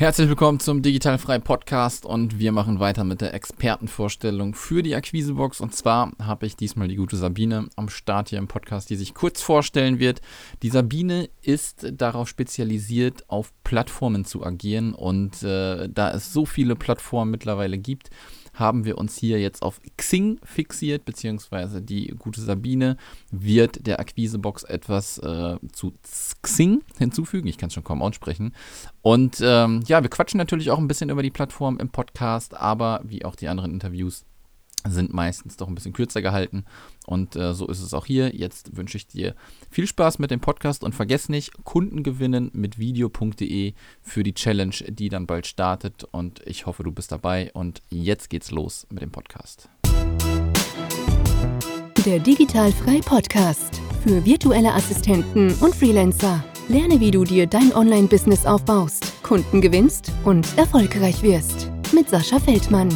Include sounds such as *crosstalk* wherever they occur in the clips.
Herzlich willkommen zum Digitalfrei Podcast und wir machen weiter mit der Expertenvorstellung für die Akquisebox. Und zwar habe ich diesmal die gute Sabine am Start hier im Podcast, die sich kurz vorstellen wird. Die Sabine ist darauf spezialisiert, auf Plattformen zu agieren und äh, da es so viele Plattformen mittlerweile gibt, haben wir uns hier jetzt auf Xing fixiert, beziehungsweise die gute Sabine wird der Akquisebox etwas äh, zu Xing hinzufügen. Ich kann es schon kaum aussprechen. Und ähm, ja, wir quatschen natürlich auch ein bisschen über die Plattform im Podcast, aber wie auch die anderen Interviews sind meistens doch ein bisschen kürzer gehalten. Und äh, so ist es auch hier. Jetzt wünsche ich dir viel Spaß mit dem Podcast und vergiss nicht, Kunden gewinnen mit video.de für die Challenge, die dann bald startet. Und ich hoffe, du bist dabei. Und jetzt geht's los mit dem Podcast. Der Digitalfrei Podcast für virtuelle Assistenten und Freelancer. Lerne, wie du dir dein Online-Business aufbaust, Kunden gewinnst und erfolgreich wirst. Mit Sascha Feldmann.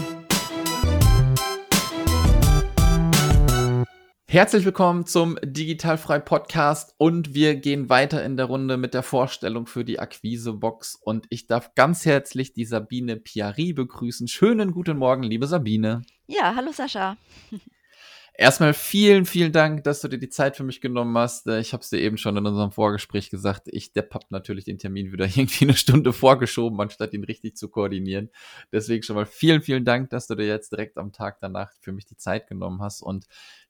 Herzlich willkommen zum Digitalfrei Podcast und wir gehen weiter in der Runde mit der Vorstellung für die Akquisebox und ich darf ganz herzlich die Sabine Piari begrüßen. Schönen guten Morgen, liebe Sabine. Ja, hallo Sascha. *laughs* Erstmal vielen, vielen Dank, dass du dir die Zeit für mich genommen hast. Äh, ich habe es dir eben schon in unserem Vorgespräch gesagt. Ich, der habe natürlich den Termin wieder *laughs* irgendwie eine Stunde vorgeschoben, anstatt ihn richtig zu koordinieren. Deswegen schon mal vielen, vielen Dank, dass du dir jetzt direkt am Tag danach für mich die Zeit genommen hast. Und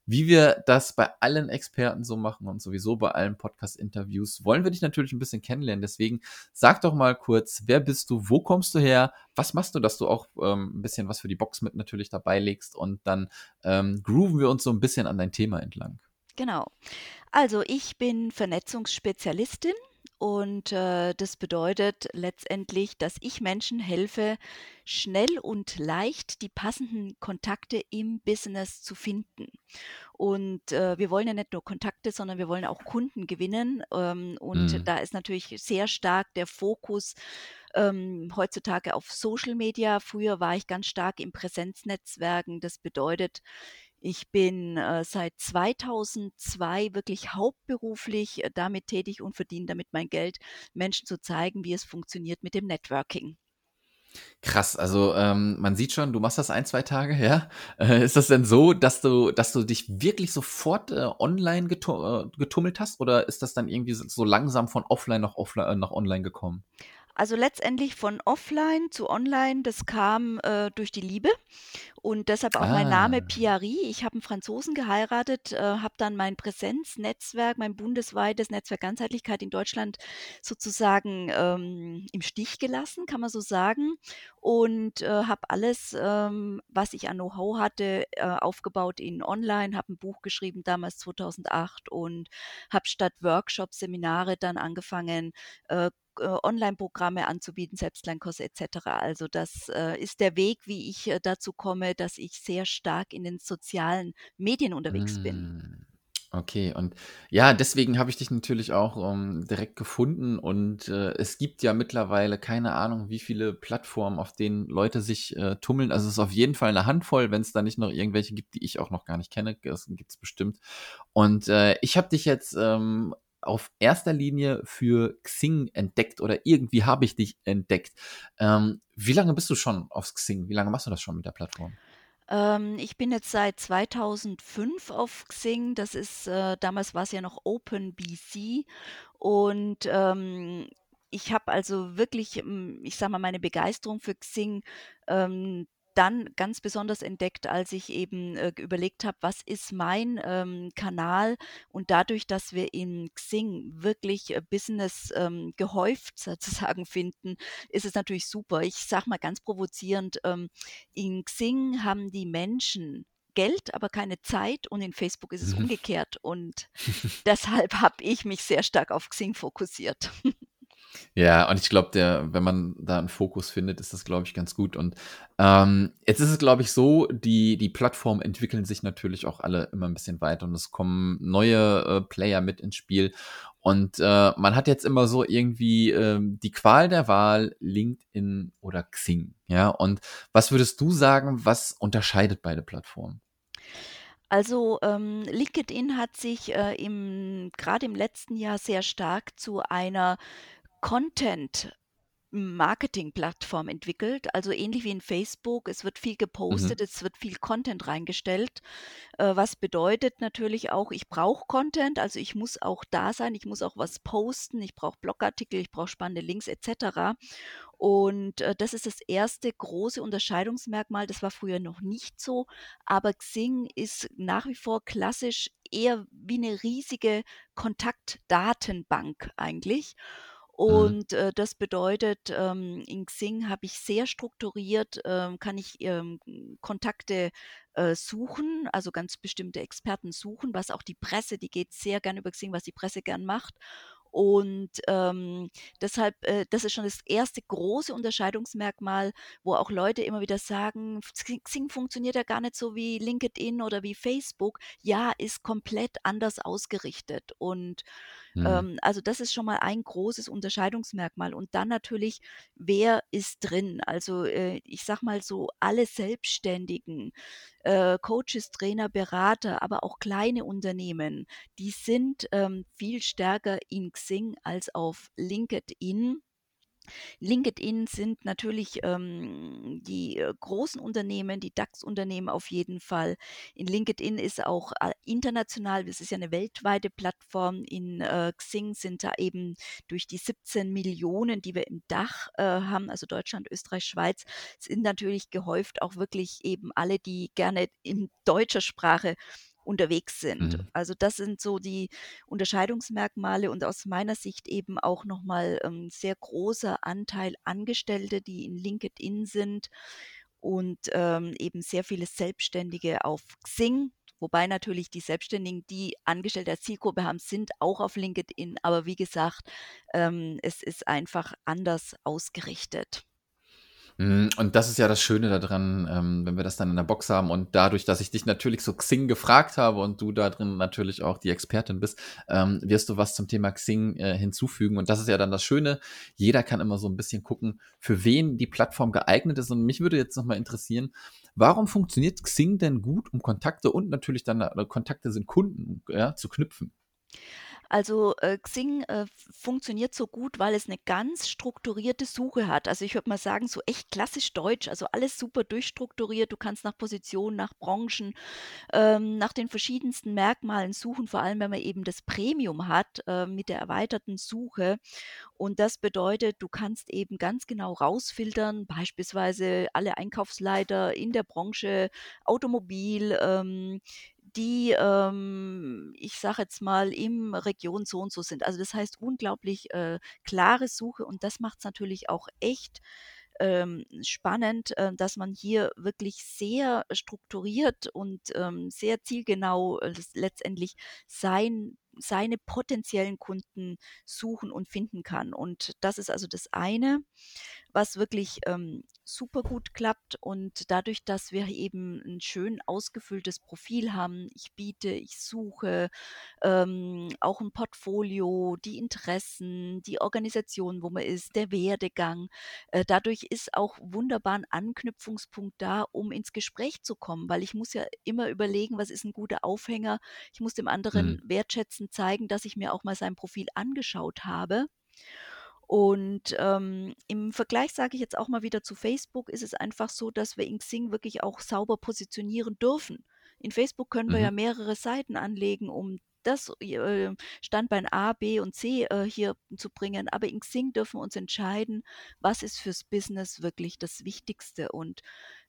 wie wir das bei allen Experten so machen und sowieso bei allen Podcast-Interviews, wollen wir dich natürlich ein bisschen kennenlernen. Deswegen sag doch mal kurz, wer bist du, wo kommst du her, was machst du, dass du auch ähm, ein bisschen was für die Box mit natürlich dabei legst und dann ähm, grooven wir uns so ein bisschen an dein Thema entlang. Genau. Also ich bin Vernetzungsspezialistin und äh, das bedeutet letztendlich, dass ich Menschen helfe, schnell und leicht die passenden Kontakte im Business zu finden. Und äh, wir wollen ja nicht nur Kontakte, sondern wir wollen auch Kunden gewinnen. Ähm, und Mhm. da ist natürlich sehr stark der Fokus ähm, heutzutage auf Social Media. Früher war ich ganz stark im Präsenznetzwerken. Das bedeutet, ich bin äh, seit 2002 wirklich hauptberuflich äh, damit tätig und verdiene damit mein Geld, Menschen zu zeigen, wie es funktioniert mit dem Networking. Krass, also ähm, man sieht schon, du machst das ein, zwei Tage, ja? Äh, ist das denn so, dass du, dass du dich wirklich sofort äh, online getu äh, getummelt hast oder ist das dann irgendwie so langsam von offline nach offline äh, nach online gekommen? Also letztendlich von offline zu online, das kam äh, durch die Liebe und deshalb auch mein Name Ah. Piari. Ich habe einen Franzosen geheiratet, äh, habe dann mein Präsenznetzwerk, mein bundesweites Netzwerk Ganzheitlichkeit in Deutschland sozusagen ähm, im Stich gelassen, kann man so sagen. Und äh, habe alles, ähm, was ich an Know-how hatte, äh, aufgebaut in Online, habe ein Buch geschrieben damals 2008 und habe statt Workshops, Seminare dann angefangen, äh, äh, Online-Programme anzubieten, Selbstlernkurse et cetera. Also das, äh, ist der Weg, wie ich, äh, dazu komme, dass ich sehr stark in den sozialen Medien unterwegs bin. Hm, okay. Und ja, deswegen habe ich dich natürlich auch, ähm, direkt gefunden und, äh, es gibt ja mittlerweile keine Ahnung, wie viele Plattformen, auf denen Leute sich, äh, tummeln. Also, es ist auf jeden Fall eine Handvoll, wenn es da nicht noch irgendwelche gibt, die ich auch noch gar nicht kenne. Das gibt's bestimmt. Und, äh, ich habe dich jetzt, ähm, auf erster Linie für Xing entdeckt oder irgendwie habe ich dich entdeckt. Ähm, wie lange bist du schon auf Xing? Wie lange machst du das schon mit der Plattform? Ähm, ich bin jetzt seit 2005 auf Xing. Das ist, äh damals war's ja noch OpenBC und, ähm, ich habe also wirklich, hm, ich sage mal, meine Begeisterung für Xing, ähm, dann ganz besonders entdeckt, als ich eben, äh, überlegt habe, was ist mein, ähm, Kanal? Und dadurch, dass wir in Xing wirklich, äh, Business, ähm, gehäuft sozusagen *laughs* finden, ist es natürlich super. Ich sage mal ganz provozierend, ähm, in Xing haben die Menschen Geld, aber keine Zeit und in Facebook ist es Mhm. umgekehrt und *laughs* deshalb habe ich mich sehr stark auf Xing fokussiert. *laughs* Ja, und ich glaube, wenn man da 'n Fokus findet, ist das, glaube ich, ganz gut. Und, ähm, jetzt ist es, glaube ich, so, die die Plattformen entwickeln sich natürlich auch alle immer 'n bisschen weiter und es kommen neue, äh, Player mit ins Spiel. Und, äh, man hat jetzt immer so irgendwie, ähm, die Qual der Wahl, LinkedIn oder Xing, ja? Und was würdest du sagen, was unterscheidet beide Plattformen? Also, ähm, LinkedIn hat sich, äh, im grade im letzten Jahr sehr stark zu einer Content Marketingplattform entwickelt, also ähnlich wie in Facebook. Es wird viel gepostet, Mhm. es wird viel Content reingestellt, äh, was bedeutet natürlich auch, ich brauche Content, also ich muss auch da sein, ich muss auch was posten, ich brauche Blogartikel, ich brauche spannende Links et cetera. Und, äh, das ist das erste große Unterscheidungsmerkmal. Das war früher noch nicht so, aber Xing ist nach wie vor klassisch eher wie 'ne riesige Kontaktdatenbank eigentlich. Mhm. Und, äh, das bedeutet, ähm, in Xing habe ich sehr strukturiert ähm, kann ich, ähm, Kontakte, äh, suchen, also ganz bestimmte Experten suchen, was auch die Presse die geht sehr gern über Xing, was die Presse gern macht. Und, ähm, deshalb äh, das ist schon das erste große Unterscheidungsmerkmal, wo auch Leute immer wieder sagen: „Xing Xing funktioniert ja gar nicht so wie LinkedIn oder wie Facebook.“ Ja, ist komplett anders ausgerichtet. Und, Mhm. ähm, also das ist schon mal ein großes Unterscheidungsmerkmal. Und dann natürlich, wer ist drin? Also, äh, ich sage mal so, alle Selbstständigen, äh, Coaches, Trainer, Berater, aber auch kleine Unternehmen, die sind, ähm, viel stärker in Xing als auf LinkedIn. LinkedIn sind natürlich, ähm, die, äh, großen Unternehmen, die DAX-Unternehmen auf jeden Fall. In LinkedIn ist auch, äh, international das ist ja 'ne weltweite Plattform. In, äh, Xing sind da eben durch die 17.000.000, die wir im Dach, äh, haben, also Deutschland, Österreich, Schweiz, sind natürlich gehäuft auch wirklich eben alle, die gerne in deutscher Sprache unterwegs sind. Mhm. Also, das sind so die Unterscheidungsmerkmale und aus meiner Sicht eben auch noch mal, ähm, sehr großer Anteil Angestellte, die in LinkedIn sind und, ähm, eben sehr viele Selbstständige auf Xing, wobei natürlich die Selbstständigen, die Angestellte als Zielgruppe haben, sind auch auf LinkedIn, aber wie gesagt, ähm, es ist einfach anders ausgerichtet. Hm, und das ist ja das Schöne da dran, ähm, wenn wir das dann in der Box haben und dadurch, dass ich dich natürlich zu Xing gefragt habe und du da drin natürlich auch die Expertin bist, ähm, wirst du was zum Thema Xing, äh, hinzufügen. Und das ist ja dann das Schöne. Jeder kann immer so 'n bisschen gucken, für wen die Plattform geeignet ist. Und mich würde jetzt noch mal interessieren, warum funktioniert Xing denn gut, um Kontakte und natürlich dann äh, Kontakte sind Kunden, ja, zu knüpfen? Also, äh, Xing, äh, funktioniert so gut, weil es 'ne ganz strukturierte Suche hat. Also, ich würde mal sagen, so echt klassisch deutsch, also alles super durchstrukturiert. Du kannst nach Positionen, nach Branchen, ähm, nach den verschiedensten Merkmalen suchen, vor allem wenn man eben das Premium hat, äh, mit der erweiterten Suche. Und das bedeutet, du kannst eben ganz genau rausfiltern, beispielsweise alle Einkaufsleiter in der Branche Automobil, ähm, die, ähm, ich sage jetzt mal, im Region so und so sind. Also, das heißt unglaublich, äh, klare Suche und das macht's natürlich auch echt, ähm, spannend, äh, dass man hier wirklich sehr strukturiert und, ähm, sehr zielgenau, äh, letztendlich sein seine potenziellen Kunden suchen und finden kann. Und das ist also das eine, was wirklich, ähm, supergut klappt. Und dadurch, dass wir eben 'n schön ausgefülltes Profil haben, ich biete, ich suche, ähm, auch 'n Portfolio, die Interessen, die Organisation, wo man ist, der Werdegang. Äh, dadurch ist auch wunderbar 'n Anknüpfungspunkt da, um ins Gespräch zu kommen, weil ich muss ja immer überlegen, was ist 'n guter Aufhänger? Ich muss dem anderen Mhm. wertschätzend zeigen, dass ich mir auch mal sein Profil angeschaut habe. Und, ähm, im Vergleich sage ich jetzt auch mal wieder zu Facebook, ist es einfach so, dass wir in Xing wirklich auch sauber positionieren dürfen. In Facebook können wir ja Mhm. mehrere Seiten anlegen, um das, äh, Standbein A, B und C, äh, hier zu bringen. Aber in Xing dürfen wir uns entscheiden, was ist fürs Business wirklich das Wichtigste. Und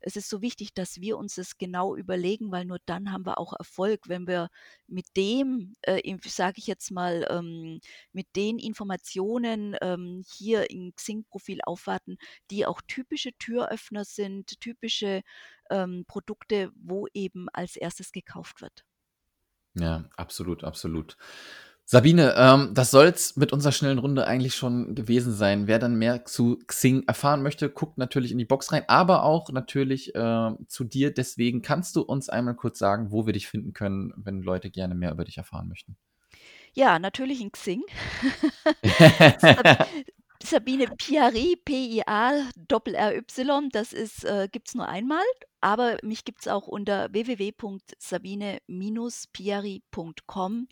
es ist so wichtig, dass wir uns das genau überlegen, weil nur dann haben wir auch Erfolg, wenn wir mit dem, äh, sage ich jetzt mal, ähm, mit den Informationen, ähm, hier im Xing-Profil aufwarten, die auch typische Türöffner sind, typische, ähm, Produkte, wo eben als Erstes gekauft wird. Ja, absolut, absolut. Sabine, ähm, das soll's mit unserer schnellen Runde eigentlich schon gewesen sein. Wer dann mehr zu Xing erfahren möchte, guckt natürlich in die Box rein, aber auch natürlich, äh, zu dir. Deswegen kannst du uns einmal kurz sagen, wo wir dich finden können, wenn Leute gerne mehr über dich erfahren möchten? Ja, natürlich in Xing. *laughs* Sab Sabine Piary, P-I-A-R-Y, das ist, äh, gibt es nur einmal, aber mich gibt es auch unter www.sabine-piary.com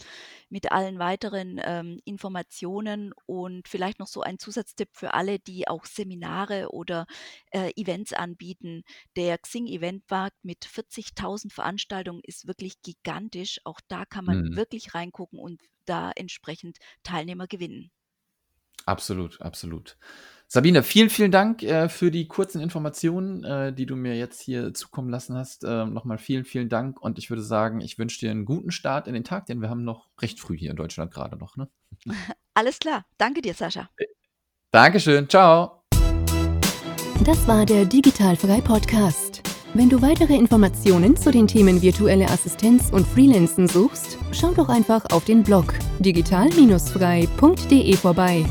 mit allen weiteren ähm, Informationen und vielleicht noch so ein Zusatztipp für alle, die auch Seminare oder äh, Events anbieten. Der Xing Eventmarkt mit 40.000 Veranstaltungen ist wirklich gigantisch. Auch da kann man Mhm. wirklich reingucken und da entsprechend Teilnehmer gewinnen. Absolut, absolut. Sabine, vielen, vielen Dank äh, für die kurzen Informationen, äh, die du mir jetzt hier zukommen lassen hast. Äh, Nochmal vielen, vielen Dank und ich würde sagen, ich wünsche dir einen guten Start in den Tag, denn wir haben noch recht früh hier in Deutschland gerade noch. Ne? *laughs* Alles klar. Danke dir, Sascha. Dankeschön, ciao. Das war der Digitalfrei Podcast. Wenn du weitere Informationen zu den Themen virtuelle Assistenz und Freelancen suchst, schau doch einfach auf den Blog digital-frei.de vorbei.